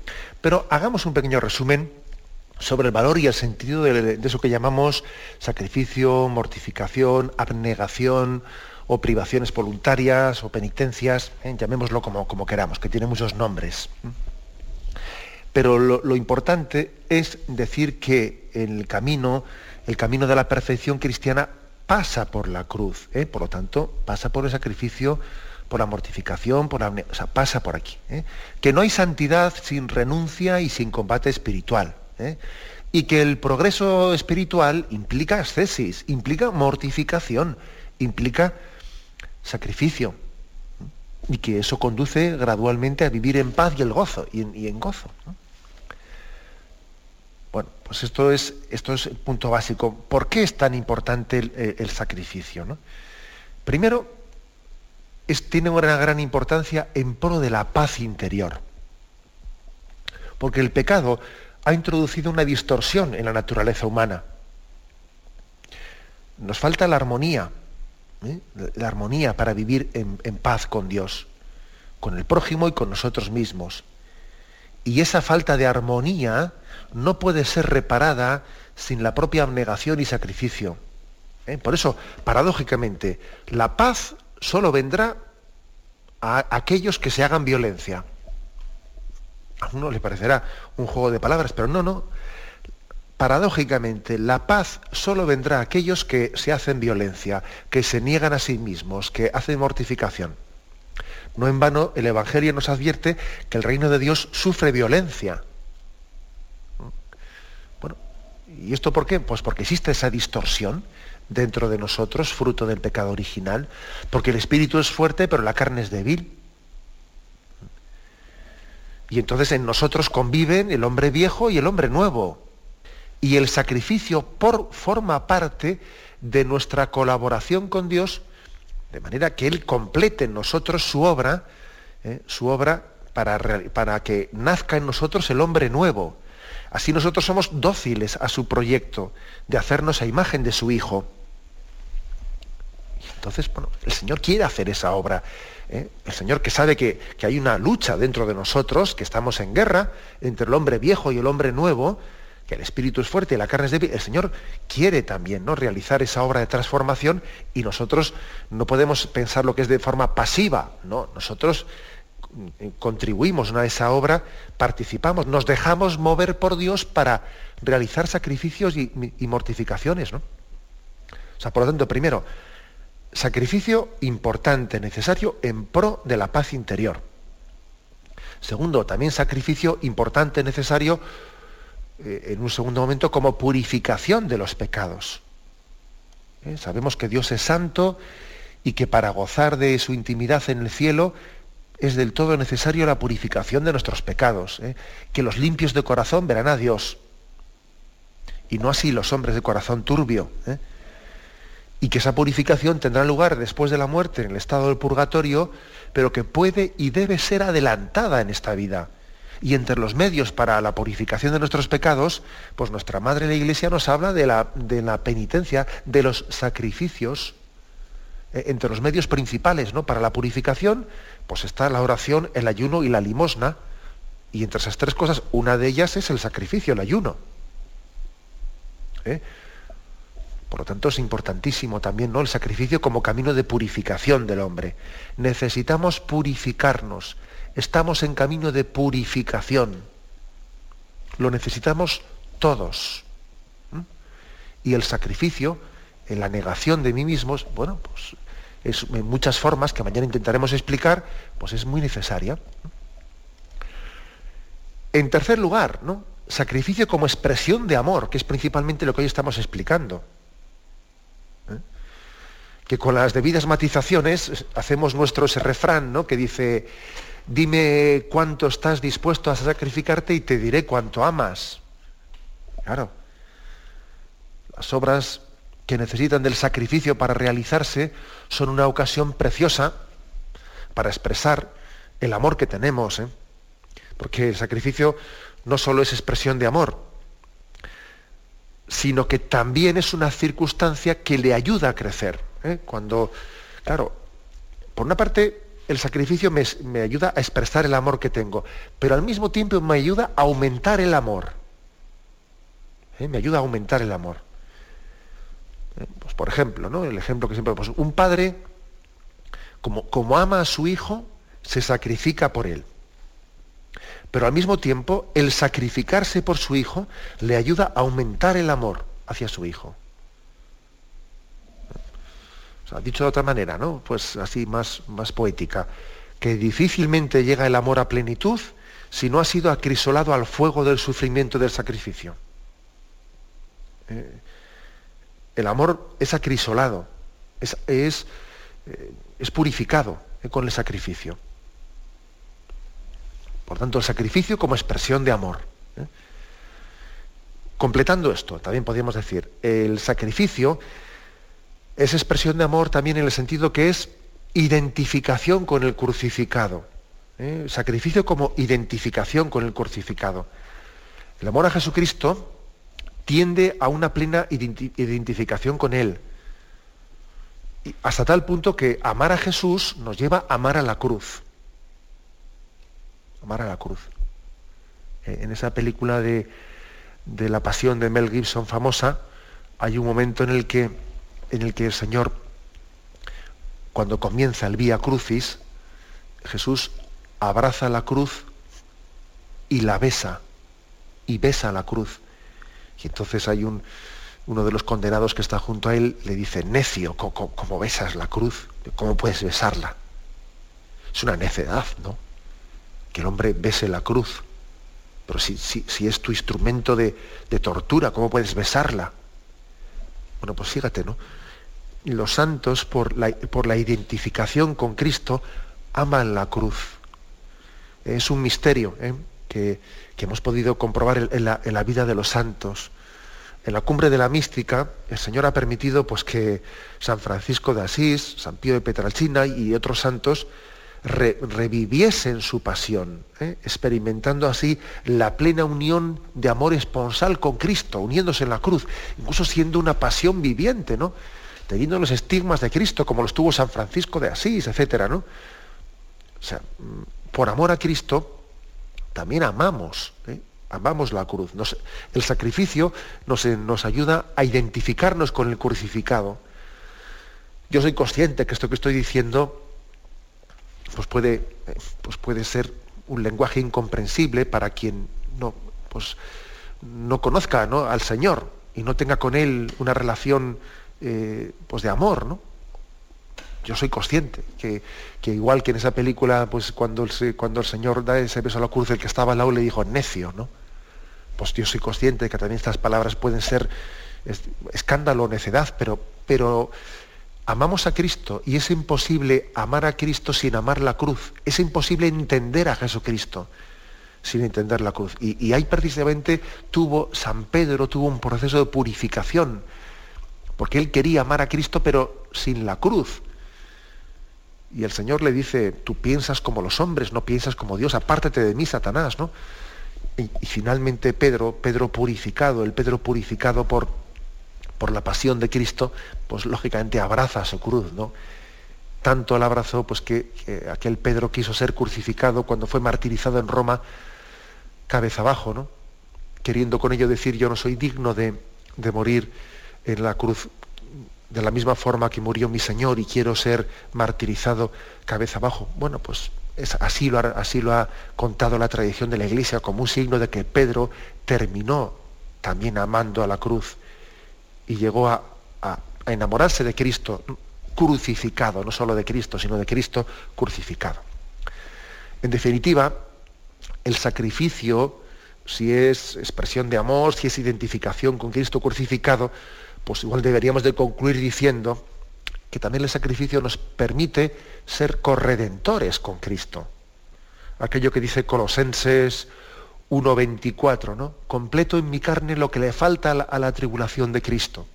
Pero hagamos un pequeño resumen sobre el valor y el sentido de, eso que llamamos sacrificio, mortificación, abnegación o privaciones voluntarias o penitencias, ¿eh? llamémoslo como, como queramos, que tiene muchos nombres. Pero lo, importante es decir que el camino, el camino de la perfección cristiana pasa por la cruz, ¿eh? por lo tanto, pasa por el sacrificio, por la mortificación, por la, pasa por aquí. ¿eh? Que no hay santidad sin renuncia y sin combate espiritual. ¿eh? Y que el progreso espiritual implica ascesis, implica mortificación, implica sacrificio. Y que eso conduce gradualmente a vivir en paz y el gozo, y en gozo. Bueno, pues esto es, esto es el punto básico. ¿Por qué es tan importante el, eh, sacrificio? Primero, tiene una gran importancia en pro de la paz interior. Porque el pecado ha introducido una distorsión en la naturaleza humana. Nos falta la armonía, ¿eh? la armonía para vivir en paz con Dios, con el prójimo y con nosotros mismos. Y esa falta de armonía no puede ser reparada sin la propia abnegación y sacrificio. ¿Eh? Por eso, paradójicamente, la paz solo vendrá a aquellos que se hagan violencia. A uno le parecerá un juego de palabras, pero no, no. Paradójicamente, la paz solo vendrá a aquellos que se hacen violencia, que se niegan a sí mismos, que hacen mortificación. No en vano el Evangelio nos advierte que el reino de Dios sufre violencia. Bueno, ¿y esto por qué? Pues porque existe esa distorsión dentro de nosotros, fruto del pecado original, porque el espíritu es fuerte, pero la carne es débil. Y entonces en nosotros conviven el hombre viejo y el hombre nuevo. Y el sacrificio por, forma parte de nuestra colaboración con Dios de manera que Él complete en nosotros su obra, ¿eh? su obra para, para que nazca en nosotros el hombre nuevo. Así nosotros somos dóciles a su proyecto de hacernos a imagen de su Hijo. Entonces, bueno, el Señor quiere hacer esa obra. ¿eh? El Señor que sabe que, que, hay una lucha dentro de nosotros, que estamos en guerra entre el hombre viejo y el hombre nuevo, que el espíritu es fuerte y la carne es débil, el Señor quiere también ¿no? realizar esa obra de transformación y nosotros no podemos pensar lo que es de forma pasiva, ¿no? Nosotros contribuimos a esa obra, participamos, nos dejamos mover por Dios para realizar sacrificios y, y mortificaciones. ¿no? O sea, por lo tanto, primero, sacrificio importante, necesario en pro de la paz interior. Segundo, también sacrificio importante, necesario eh, en un segundo momento como purificación de los pecados. ¿eh? Sabemos que Dios es santo y que para gozar de su intimidad en el cielo es del todo necesario la purificación de nuestros pecados, ¿eh? que los limpios de corazón verán a Dios, y no así los hombres de corazón turbio, y que esa purificación tendrá lugar después de la muerte en el estado del purgatorio, pero que puede y debe ser adelantada en esta vida. Y entre los medios para la purificación de nuestros pecados, pues nuestra Madre la Iglesia nos habla de la, de la penitencia, de los sacrificios, eh, entre los medios principales ¿no? para la purificación, pues está la oración, el ayuno y la limosna. Y entre esas tres cosas, una de ellas es el sacrificio, el ayuno. ¿Eh? Por lo tanto, es importantísimo también ¿no? el sacrificio como camino de purificación del hombre. Necesitamos purificarnos. Estamos en camino de purificación. Lo necesitamos todos. Y el sacrificio, en la negación de mí mismo, bueno, pues es, en muchas formas que mañana intentaremos explicar, pues es muy necesaria. En tercer lugar, ¿no? sacrificio como expresión de amor, que es principalmente lo que hoy estamos explicando. Que con las debidas matizaciones hacemos nuestro ese refrán, ¿no? que dice, dime cuánto estás dispuesto a sacrificarte y te diré cuánto amas. Claro. Las obras que necesitan del sacrificio para realizarse son una ocasión preciosa para expresar el amor que tenemos. ¿eh? Porque el sacrificio no solo es expresión de amor, sino que también es una circunstancia que le ayuda a crecer. ¿eh? Cuando, claro, por una parte, el sacrificio me, ayuda a expresar el amor que tengo, pero al mismo tiempo me ayuda a aumentar el amor. ¿eh? Me ayuda a aumentar el amor. Eh, pues por ejemplo, ¿no? El ejemplo que siempre pues un padre, como, como ama a su hijo, se sacrifica por él. Pero al mismo tiempo, el sacrificarse por su hijo le ayuda a aumentar el amor hacia su hijo. Sea, dicho de otra manera, ¿no? Pues así más, más poética, que difícilmente llega el amor a plenitud si no ha sido acrisolado al fuego del sufrimiento del sacrificio. Eh, el amor es acrisolado, es, es, eh, purificado eh, con el sacrificio. Por tanto, el sacrificio como expresión de amor. Completando esto, también podríamos decir, el sacrificio es expresión de amor también en el sentido que es identificación con el crucificado. Sacrificio como identificación con el crucificado. El amor a Jesucristo tiende a una plena identificación con Él. hasta tal punto que amar a Jesús nos lleva a amar a la cruz. Amar a la cruz. Eh, en esa película de, de, la pasión de Mel Gibson famosa, hay un momento en el que, en el, que el Señor, cuando comienza el Vía Crucis, Jesús abraza la cruz y la besa, y besa la cruz. Y entonces hay un, uno de los condenados que está junto a él, le dice, necio, ¿cómo, besas la cruz? ¿Cómo puedes besarla? Es una necedad, ¿no? Que el hombre bese la cruz. Pero si, si, es tu instrumento de, tortura, ¿cómo puedes besarla? Bueno, pues fíjate, ¿no? Los santos, por la, identificación con Cristo, aman la cruz. Es un misterio, ¿eh? que, hemos podido comprobar en la, vida de los santos. En la cumbre de la mística, el Señor ha permitido pues, que San Francisco de Asís, San Pío de Petralcina y otros santos reviviesen su pasión, ¿eh? experimentando así la plena unión de amor esponsal con Cristo, uniéndose en la cruz, incluso siendo una pasión viviente, ¿no? Teniendo los estigmas de Cristo, como los tuvo San Francisco de Asís, etc. ¿no? O sea, mm, por amor a Cristo, también amamos, ¿eh? amamos la cruz. el sacrificio nos, eh, nos, ayuda a identificarnos con el crucificado. Yo soy consciente que esto que estoy diciendo pues puede, eh, pues puede ser un lenguaje incomprensible para quien no, pues, no conozca al Señor y no tenga con Él una relación pues de amor, ¿no? yo soy consciente que, igual que en esa película, pues cuando el, cuando el Señor da ese beso a la cruz, el que estaba al lado le dijo necio, ¿no? Pues yo soy consciente de que también estas palabras pueden ser escándalo, necedad, pero, pero amamos a Cristo y es imposible amar a Cristo sin amar la cruz. Es imposible entender a Jesucristo sin entender la cruz. Y, ahí precisamente tuvo, San Pedro tuvo un proceso de purificación, porque él quería amar a Cristo pero sin la cruz. Y el Señor le dice, tú piensas como los hombres, no piensas como Dios, apártate de mí, Satanás, ¿no? Y, finalmente Pedro, Pedro purificado, el Pedro purificado por, por la pasión de Cristo, pues lógicamente abraza su cruz, ¿no? Tanto el abrazó, pues que, aquel Pedro quiso ser crucificado cuando fue martirizado en Roma, cabeza abajo, ¿no? Queriendo con ello decir, yo no soy digno de, morir en la cruz de la misma forma que murió mi Señor y quiero ser martirizado cabeza abajo. Bueno, pues es, así, lo así lo ha contado la tradición de la Iglesia como un signo de que Pedro terminó también amando a la cruz y llegó a, enamorarse de Cristo crucificado, no solo de Cristo, sino de Cristo crucificado. En definitiva, el sacrificio, si es expresión de amor, si es identificación con Cristo crucificado, pues igual deberíamos de concluir diciendo que también el sacrificio nos permite ser corredentores con Cristo. Aquello que dice Colosenses 1.24, ¿no? Completo en mi carne lo que le falta a la, tribulación de Cristo.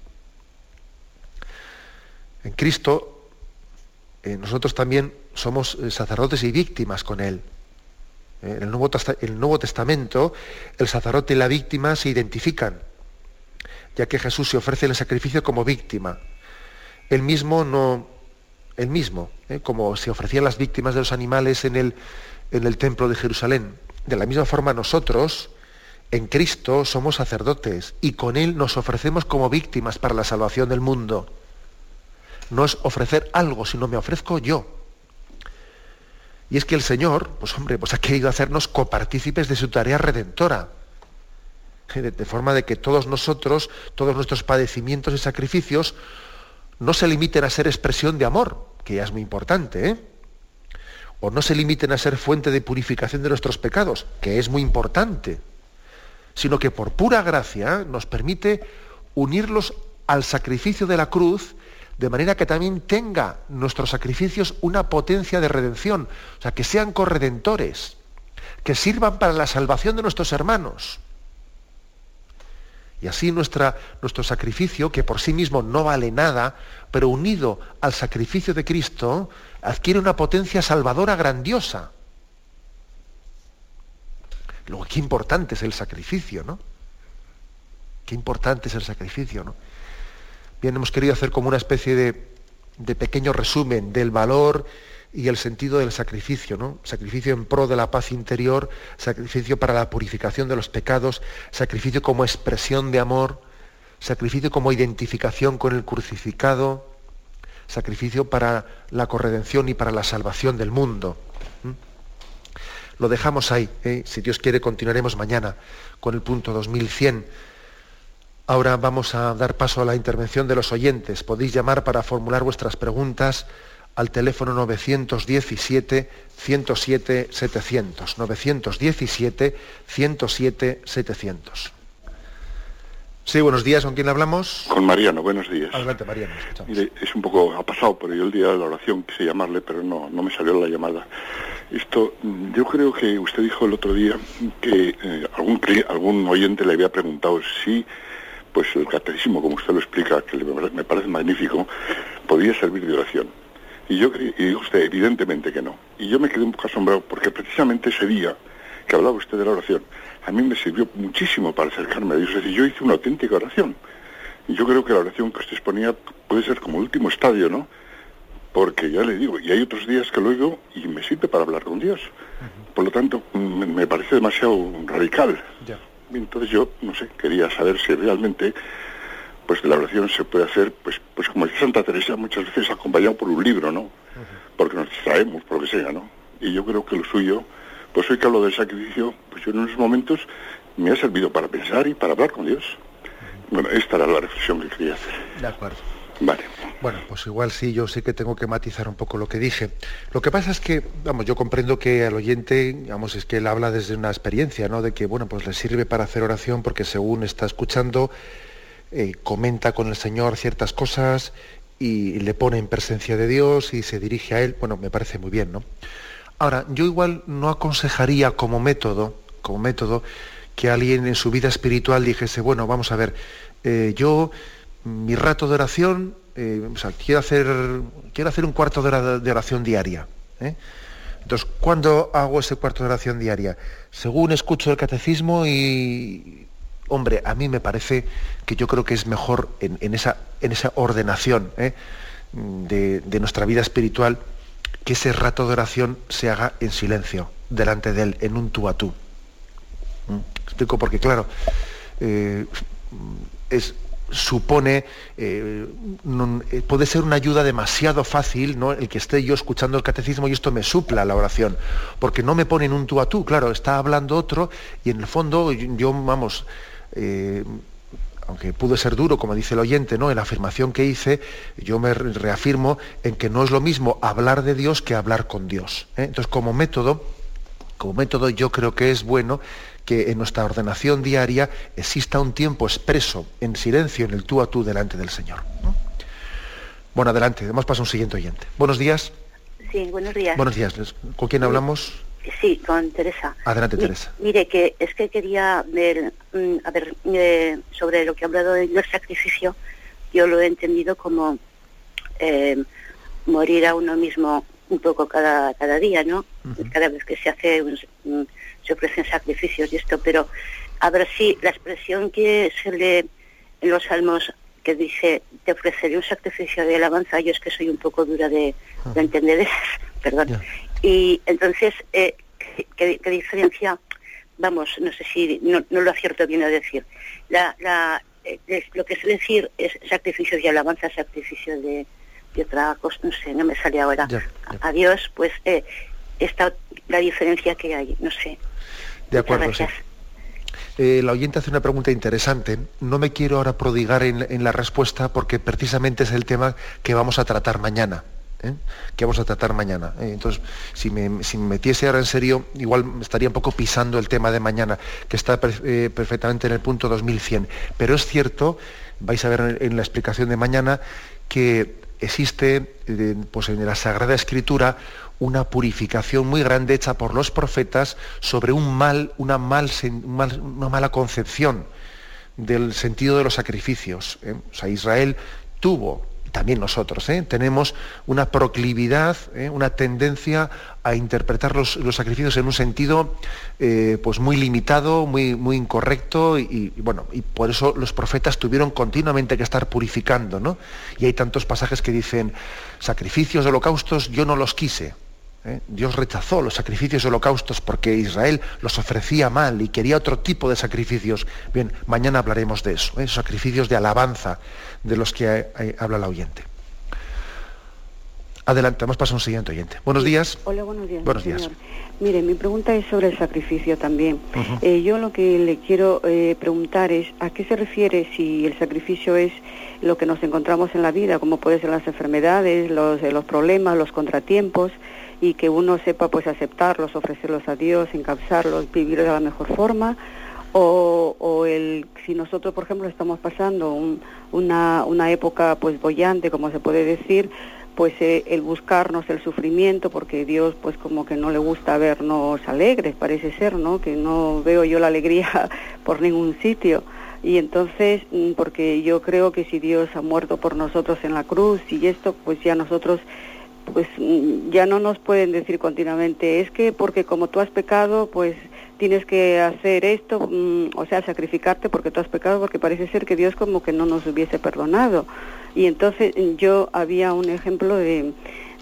En Cristo eh, nosotros también somos eh, sacerdotes y víctimas con Él. Eh, en el Nuevo, el Nuevo Testamento el sacerdote y la víctima se identifican, ya que Jesús se ofrece el sacrificio como víctima. Él mismo no, él mismo, como se ofrecían las víctimas de los animales en el, en el templo de Jerusalén de la misma forma nosotros, en Cristo, somos sacerdotes y con Él nos ofrecemos como víctimas para la salvación del mundo. No es ofrecer algo, sino me ofrezco yo. Y es que el Señor, pues hombre, pues ha querido hacernos copartícipes de su tarea redentora. De, de forma de que todos nosotros, todos nuestros padecimientos y sacrificios, no se limiten a ser expresión de amor, que ya es muy importante, ¿eh? o no se limiten a ser fuente de purificación de nuestros pecados, que es muy importante, sino que por pura gracia nos permite unirlos al sacrificio de la cruz, de manera que también tenga nuestros sacrificios una potencia de redención, o sea, que sean corredentores, que sirvan para la salvación de nuestros hermanos. Y así nuestro sacrificio, que por sí mismo no vale nada, pero unido al sacrificio de Cristo, adquiere una potencia salvadora grandiosa. Luego, qué importante es el sacrificio, ¿no? Qué importante es el sacrificio, ¿no? Bien, hemos querido hacer como una especie de, de pequeño resumen del valor y el sentido del sacrificio, ¿no? Sacrificio en pro de la paz interior, sacrificio para la purificación de los pecados, sacrificio como expresión de amor, sacrificio como identificación con el crucificado, sacrificio para la corredención y para la salvación del mundo. Lo dejamos ahí. ¿eh? Si Dios quiere, continuaremos mañana con el punto 2100. Ahora vamos a dar paso a la intervención de los oyentes. Podéis llamar para formular vuestras preguntas al teléfono 917 107 700. 917 107 700. Sí, buenos días. ¿Con quién hablamos? Con Mariano, buenos días. Adelante, Mariano. Mire, es un poco, ha pasado por yo el día de la oración, quise llamarle, pero no, no me salió la llamada. Esto, yo creo que usted dijo el otro día que eh, algún, algún oyente le había preguntado si pues el catecismo, como usted lo explica, que me parece magnífico, podía servir de oración. Y yo y dijo usted, evidentemente que no. Y yo me quedé un poco asombrado porque precisamente ese día que hablaba usted de la oración, a mí me sirvió muchísimo para acercarme a Dios. Es decir, yo hice una auténtica oración. Y yo creo que la oración que usted exponía puede ser como el último estadio, ¿no? Porque ya le digo, y hay otros días que lo oigo y me sirve para hablar con Dios. Por lo tanto, me parece demasiado radical. Entonces yo, no sé, quería saber si realmente pues la oración se puede hacer, pues, pues como dice Santa Teresa, muchas veces acompañado por un libro, ¿no? Porque nos distraemos, por lo que sea, ¿no? Y yo creo que lo suyo, pues hoy que hablo del sacrificio, pues yo en unos momentos me ha servido para pensar y para hablar con Dios. Bueno, esta era la reflexión que quería hacer. De acuerdo. Vale. Bueno, pues igual sí, yo sé que tengo que matizar un poco lo que dije. Lo que pasa es que, vamos, yo comprendo que al oyente, digamos, es que él habla desde una experiencia, ¿no? De que, bueno, pues le sirve para hacer oración porque según está escuchando, eh, comenta con el Señor ciertas cosas y le pone en presencia de Dios y se dirige a Él, bueno, me parece muy bien, ¿no? Ahora, yo igual no aconsejaría como método, como método, que alguien en su vida espiritual dijese, bueno, vamos a ver, eh, yo, mi rato de oración, o sea, quiero hacer, quiero hacer un cuarto de, hora de oración diaria. Entonces, ¿cuándo hago ese cuarto de oración diaria? Según escucho el catecismo y, hombre, a mí me parece que yo creo que es mejor en, esa, en esa, ordenación ¿eh? de, nuestra vida espiritual que ese rato de oración se haga en silencio, delante de él, en un tú a tú. ¿Mm? Explico porque, claro, eh, supone, eh, puede ser una ayuda demasiado fácil, ¿no? El que esté yo escuchando el catecismo y esto me supla la oración, porque no me ponen un tú a tú, claro, está hablando otro y en el fondo yo, vamos, eh, aunque pudo ser duro, como dice el oyente, ¿no? En la afirmación que hice, yo me reafirmo en que no es lo mismo hablar de Dios que hablar con Dios. Entonces, como método, como método, yo creo que es bueno que en nuestra ordenación diaria exista un tiempo expreso, en silencio, en el tú a tú delante del Señor. Bueno, adelante, damos paso a un siguiente oyente. Buenos días. Sí, buenos días. Buenos días. ¿Con quién hablamos? Sí, con Teresa. Adelante, Teresa. Mire, que es que quería ver, mm, a ver, eh, sobre lo que ha hablado del sacrificio, yo lo he entendido como eh, morir a uno mismo un poco cada, cada día, ¿no? Cada vez que se hace un, se ofrecen sacrificios y esto, pero a ver si la expresión que se lee en los salmos que dice, te ofreceré un sacrificio de alabanza, yo es que soy un poco dura de, de entender eso, perdón. Y entonces, eh, ¿qué, diferencia? Vamos, no sé si no, lo acierto bien a decir. La, la, eh, lo que es decir es sacrificio de alabanza, sacrificio de, de otra cosa, no sé, no me sale ahora. Adiós, pues eh, esta la diferencia que hay, no sé. De acuerdo, sí. Eh, la oyente hace una pregunta interesante. No me quiero ahora prodigar en, la respuesta porque precisamente es el tema que vamos a tratar mañana. ¿Eh? que vamos a tratar mañana. ¿eh? Entonces, si me, metiese ahora en serio, igual estaría un poco pisando el tema de mañana, que está perfectamente en el punto 2100. Pero es cierto, vais a ver en, la explicación de mañana, que existe pues en la Sagrada Escritura una purificación muy grande hecha por los profetas sobre un mal, una, mal, una mala concepción del sentido de los sacrificios. ¿eh? O sea, Israel tuvo, también nosotros, ¿eh? tenemos una proclividad, ¿eh? una tendencia a interpretar los, sacrificios en un sentido pues muy limitado, muy, muy incorrecto, y, bueno, y por eso los profetas tuvieron continuamente que estar purificando, ¿no? Y hay tantos pasajes que dicen, sacrificios, holocaustos, yo no los quise. ¿eh? Dios rechazó los sacrificios holocaustos porque Israel los ofrecía mal y quería otro tipo de sacrificios. Bien, mañana hablaremos de eso, ¿eh? sacrificios de alabanza de los que eh, habla la oyente. Adelante, vamos a un siguiente oyente. Buenos días. Hola, buenos días. Buenos días. Mire, mi pregunta es sobre el sacrificio también. yo lo que le quiero preguntar es a qué se refiere si el sacrificio es lo que nos encontramos en la vida, como pueden ser las enfermedades, los, los problemas, los contratiempos, y que uno sepa pues aceptarlos, ofrecerlos a Dios, encabzarlos, vivir de la mejor forma, o, o el, si nosotros por ejemplo estamos pasando una, una época pues bollante, como se puede decir, pues eh, el buscarnos el sufrimiento, porque Dios pues como que no le gusta vernos alegres, parece ser, ¿no? Que no veo yo la alegría por ningún sitio. Y entonces, mm, porque yo creo que si Dios ha muerto por nosotros en la cruz y esto, pues ya nosotros pues mm, ya no nos pueden decir continuamente, es que porque como tú has pecado, pues tienes que hacer esto, mm, o sea, sacrificarte porque tú has pecado, porque parece ser que Dios como que no nos hubiese perdonado. Y entonces yo había un ejemplo de,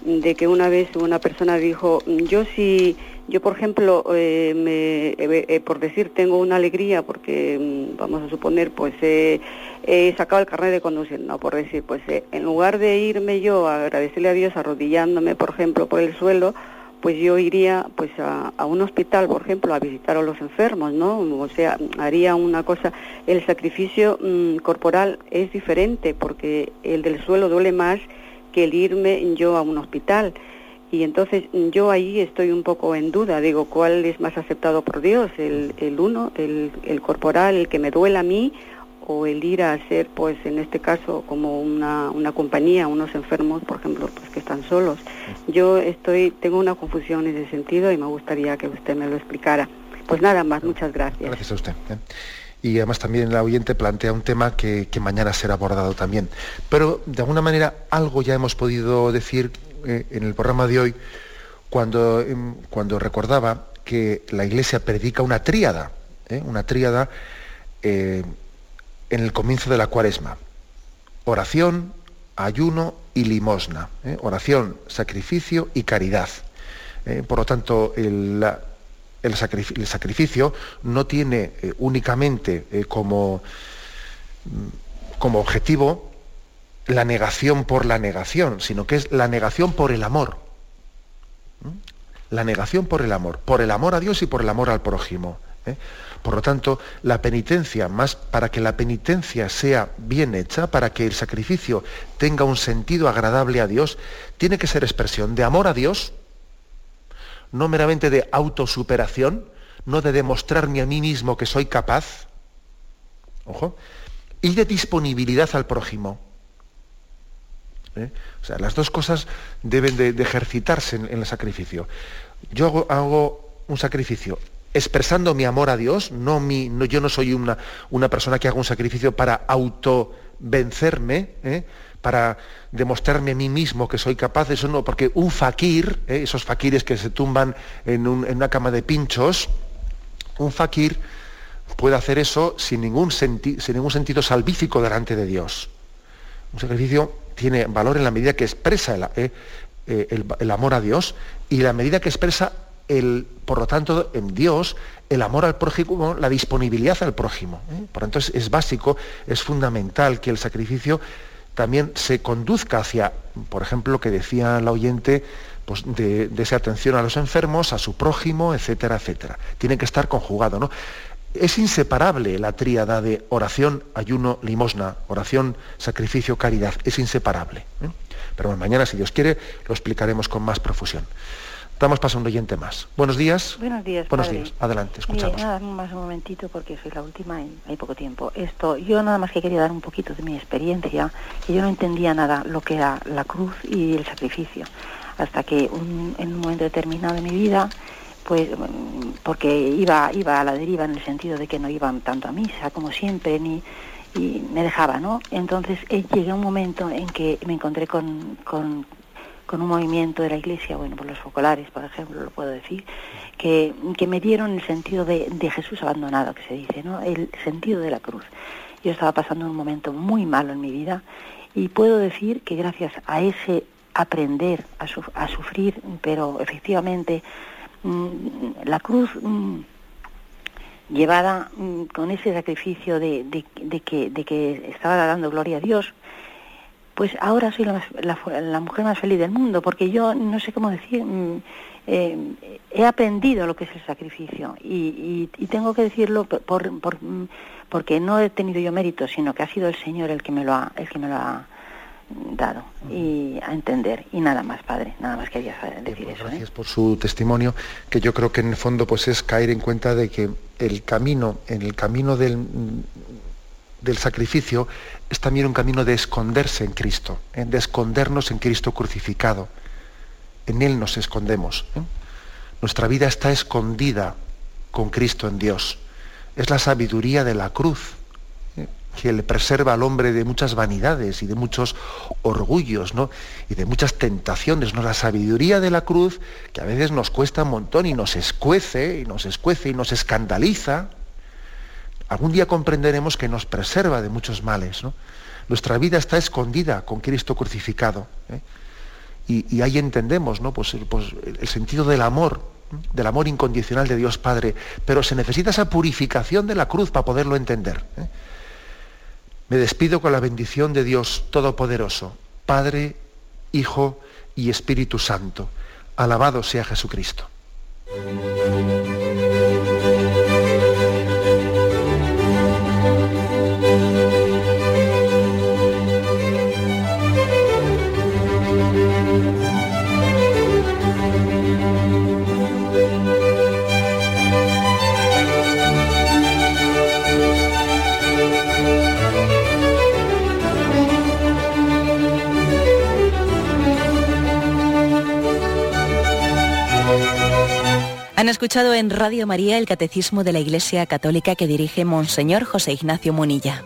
de que una vez una persona dijo, yo si yo, por ejemplo, eh, me, eh, eh, por decir, tengo una alegría porque, mm, vamos a suponer, pues he sacado el carnet de conducir, no, por decir, pues en lugar de irme yo a agradecerle a Dios arrodillándome, por ejemplo, por el suelo, pues yo iría pues a, a, un hospital, por ejemplo, a visitar a los enfermos, ¿no? O sea, haría una cosa, el sacrificio mm, corporal es diferente porque el del suelo duele más que el irme yo a un hospital. Y entonces yo ahí estoy un poco en duda, digo, ¿cuál es más aceptado por Dios? ¿El, el uno, el, el corporal, el que me duela a mí, o el ir a hacer, pues en este caso, como una, una compañía, unos enfermos, por ejemplo, pues que están solos. Yo estoy, tengo una confusión en ese sentido y me gustaría que usted me lo explicara. Pues nada más, muchas gracias. Gracias a usted. ¿eh? Y además también la oyente plantea un tema que, mañana será abordado también. Pero de alguna manera algo ya hemos podido decir eh, en el programa de hoy cuando, em, cuando recordaba que la Iglesia predica una tríada, ¿eh? una tríada en el comienzo de la cuaresma. Oración, ayuno y limosna. Oración, sacrificio y caridad. por lo tanto, el, sacrificio no tiene eh, únicamente eh, como, mm, como objetivo la negación por la negación, sino que es la negación por el amor. La negación por el amor, por el amor a Dios y por el amor al prójimo. ¿eh? Por lo tanto, la penitencia, más para que la penitencia sea bien hecha, para que el sacrificio tenga un sentido agradable a Dios, tiene que ser expresión de amor a Dios, no meramente de autosuperación, no de demostrarme a mí mismo que soy capaz, ojo, y de disponibilidad al prójimo. ¿Eh? O sea, las dos cosas deben de, ejercitarse en, el sacrificio. Yo hago, un sacrificio expresando mi amor a Dios, no no, yo no soy una, una persona que haga un sacrificio para autovencerme, ¿eh? para demostrarme a mí mismo que soy capaz, eso no, porque un fakir, ¿eh? esos fakires que se tumban en, una cama de pinchos, un fakir puede hacer eso sin ningún, sin ningún sentido salvífico delante de Dios. Un sacrificio tiene valor en la medida que expresa el, eh, eh, el, amor a Dios y la medida que expresa, por lo tanto, en Dios, el amor al prójimo, la disponibilidad al prójimo. Por lo tanto, es, es básico, es fundamental que el sacrificio también se conduzca hacia, por ejemplo, lo que decía la oyente, pues de, esa atención a los enfermos, a su prójimo, etcétera, etcétera. Tiene que estar conjugado, ¿no? Es inseparable la tríada de oración, ayuno, limosna, oración, sacrificio, caridad. Es inseparable. ¿eh? Pero mañana, si Dios quiere, lo explicaremos con más profusión. Damos paso a un oyente más. Buenos días. Buenos días. Buenos días. Adelante, escuchamos. nada más un momentito porque soy la última y hay poco tiempo. Esto, yo nada más que quería dar un poquito de mi experiencia, que yo no entendía nada lo que era la cruz y el sacrificio, hasta que en un momento determinado de mi vida, pues porque iba iba a la deriva en el sentido de que no iban tanto a misa como siempre ni y me dejaba, ¿no? Entonces eh, llegué a un momento en que me encontré con, con con un movimiento de la Iglesia, bueno, por los focolares, por ejemplo, lo puedo decir, que, me dieron el sentido de, Jesús abandonado, que se dice, ¿no? El sentido de la cruz. Yo estaba pasando un momento muy malo en mi vida y puedo decir que gracias a ese aprender a, sufrir, pero efectivamente mm, la cruz mm, llevada mm, con ese sacrificio de, que, de que estaba dando gloria a Dios, pues ahora soy la, mujer más feliz del mundo, porque yo no sé cómo decir, mm, eh, he aprendido lo que es el sacrificio. Y, tengo que decirlo por, mm, porque no he tenido yo mérito, sino que ha sido el Señor el que me lo ha, el que me lo ha dado. Y a entender y nada más padre nada más quería decir pues eso ¿eh? gracias por su testimonio que yo creo que en el fondo pues es caer en cuenta de que el camino en el camino del del sacrificio es también un camino de esconderse en Cristo, ¿eh? de escondernos en Cristo crucificado. En Él nos escondemos. ¿eh? Nuestra vida está escondida con Cristo en Dios. Es la sabiduría de la cruz ¿eh? que le preserva al hombre de muchas vanidades y de muchos orgullos ¿no? y de muchas tentaciones. ¿no? La sabiduría de la cruz que a veces nos cuesta un montón y nos escuece y nos escuece y nos escandaliza algún día comprenderemos que nos preserva de muchos males. Nuestra vida está escondida con Cristo crucificado. ¿eh? Y, ahí entendemos ¿no? pues, pues, el sentido del amor, del amor incondicional de Dios Padre. Pero se necesita esa purificación de la cruz para poderlo entender. ¿eh? Me despido con la bendición de Dios Todopoderoso, Padre, Hijo y Espíritu Santo. Alabado sea Jesucristo. Escuchado en Radio María el Catecismo de la Iglesia Católica que dirige Monseñor José Ignacio Munilla.